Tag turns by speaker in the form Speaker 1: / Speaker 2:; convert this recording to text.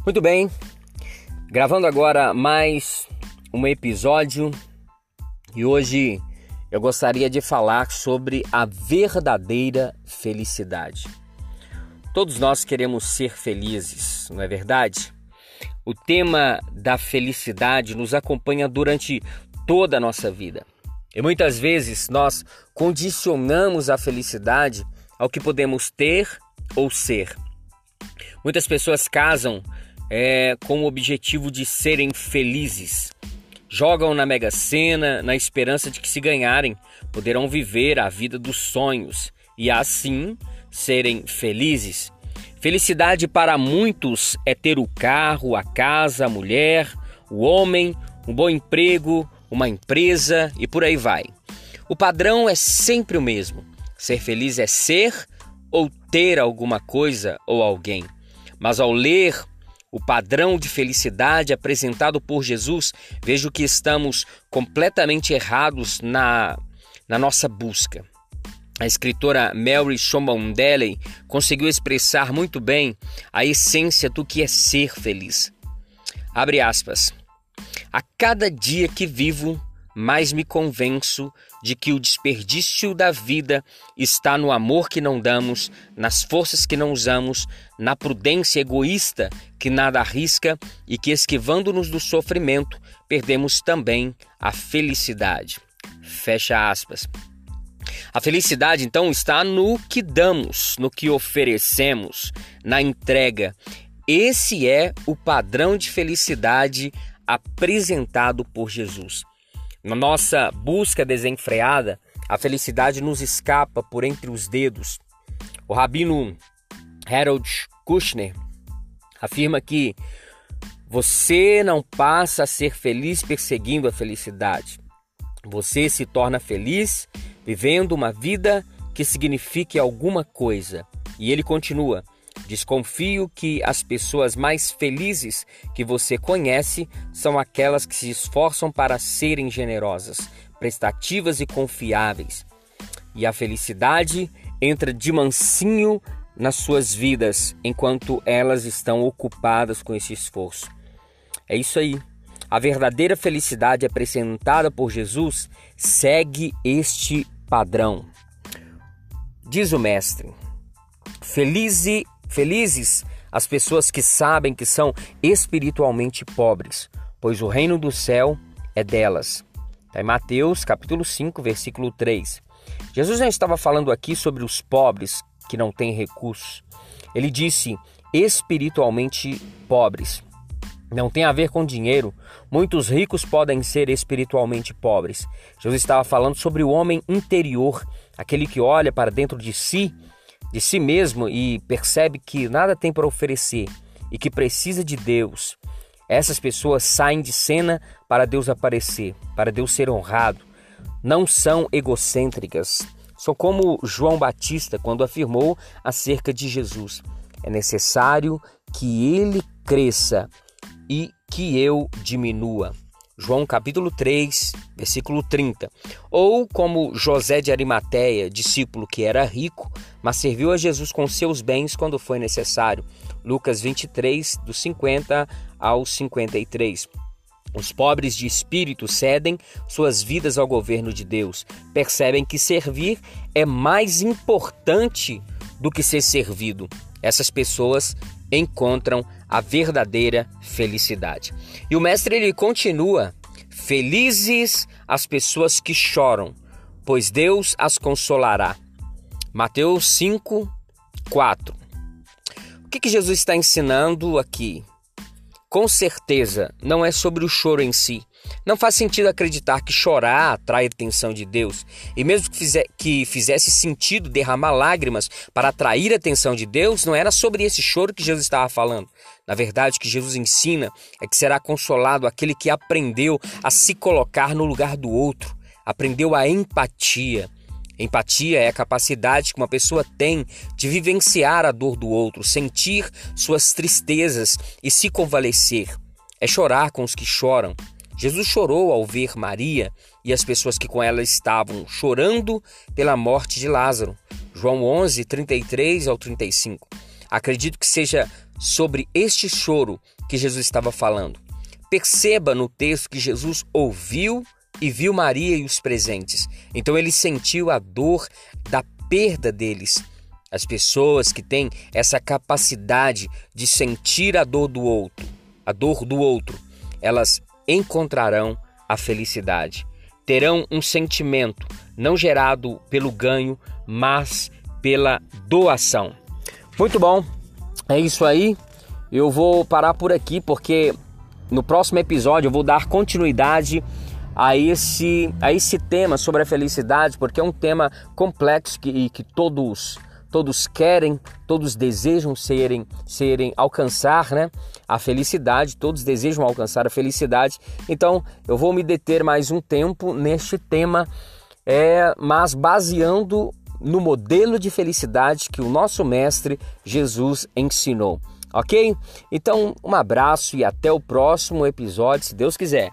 Speaker 1: Muito bem, gravando agora mais um episódio e hoje eu gostaria de falar sobre a verdadeira felicidade. Todos nós queremos ser felizes, não é verdade? O tema da felicidade nos acompanha durante toda a nossa vida. E muitas vezes nós condicionamos a felicidade ao que podemos ter ou ser. Muitas pessoas casam é, com o objetivo de serem felizes. Jogam na Mega Sena na esperança de que, se ganharem, poderão viver a vida dos sonhos e assim serem felizes. Felicidade para muitos é ter o carro, a casa, a mulher, o homem, um bom emprego, uma empresa e por aí vai. O padrão é sempre o mesmo. Ser feliz é ser ou ter alguma coisa ou alguém. Mas ao ler o padrão de felicidade apresentado por Jesus, vejo que estamos completamente errados na, na nossa busca. A escritora Mary Shomondele conseguiu expressar muito bem a essência do que é ser feliz. Abre aspas. A cada dia que vivo, mais me convenço de que o desperdício da vida está no amor que não damos, nas forças que não usamos, na prudência egoísta que nada arrisca e que, esquivando-nos do sofrimento, perdemos também a felicidade. Fecha aspas. A felicidade, então, está no que damos, no que oferecemos, na entrega. Esse é o padrão de felicidade apresentado por Jesus. Na nossa busca desenfreada, a felicidade nos escapa por entre os dedos. O rabino Harold Kushner afirma que você não passa a ser feliz perseguindo a felicidade. Você se torna feliz vivendo uma vida que signifique alguma coisa. E ele continua: Desconfio que as pessoas mais felizes que você conhece são aquelas que se esforçam para serem generosas, prestativas e confiáveis. E a felicidade entra de mansinho nas suas vidas enquanto elas estão ocupadas com esse esforço. É isso aí. A verdadeira felicidade apresentada por Jesus segue este padrão. Diz o Mestre: Felize Felizes as pessoas que sabem que são espiritualmente pobres, pois o reino do céu é delas. Está em Mateus capítulo 5, versículo 3. Jesus já estava falando aqui sobre os pobres que não têm recursos. Ele disse espiritualmente pobres. Não tem a ver com dinheiro. Muitos ricos podem ser espiritualmente pobres. Jesus estava falando sobre o homem interior, aquele que olha para dentro de si de si mesmo e percebe que nada tem para oferecer e que precisa de Deus, essas pessoas saem de cena para Deus aparecer, para Deus ser honrado. Não são egocêntricas. São como João Batista quando afirmou acerca de Jesus: é necessário que ele cresça e que eu diminua. João capítulo 3, versículo 30. Ou como José de Arimateia, discípulo que era rico, mas serviu a Jesus com seus bens quando foi necessário. Lucas 23, do 50 ao 53. Os pobres de espírito cedem suas vidas ao governo de Deus. Percebem que servir é mais importante do que ser servido. Essas pessoas encontram a verdadeira felicidade. E o mestre ele continua: Felizes as pessoas que choram, pois Deus as consolará. Mateus 5, 4. O que, que Jesus está ensinando aqui? Com certeza, não é sobre o choro em si. Não faz sentido acreditar que chorar atrai a atenção de Deus. E mesmo que, fizesse sentido derramar lágrimas para atrair a atenção de Deus, não era sobre esse choro que Jesus estava falando. Na verdade, o que Jesus ensina é que será consolado aquele que aprendeu a se colocar no lugar do outro, aprendeu a empatia. Empatia é a capacidade que uma pessoa tem de vivenciar a dor do outro, sentir suas tristezas e se convalescer. É chorar com os que choram. Jesus chorou ao ver Maria e as pessoas que com ela estavam chorando pela morte de Lázaro. João 11, 33 ao 35. Acredito que seja sobre este choro que Jesus estava falando. Perceba no texto que Jesus ouviu e viu Maria e os presentes. Então ele sentiu a dor da perda deles. As pessoas que têm essa capacidade de sentir a dor do outro, a dor do outro, elas encontrarão a felicidade. Terão um sentimento não gerado pelo ganho, mas pela doação. Muito bom, é isso aí. Eu vou parar por aqui porque no próximo episódio eu vou dar continuidade a esse, a esse tema sobre a felicidade, porque é um tema complexo que, que todos todos querem, todos desejam serem, serem alcançar, né? A felicidade, todos desejam alcançar a felicidade. Então, eu vou me deter mais um tempo neste tema, é, mas baseando no modelo de felicidade que o nosso mestre Jesus ensinou. Ok? Então, um abraço e até o próximo episódio, se Deus quiser.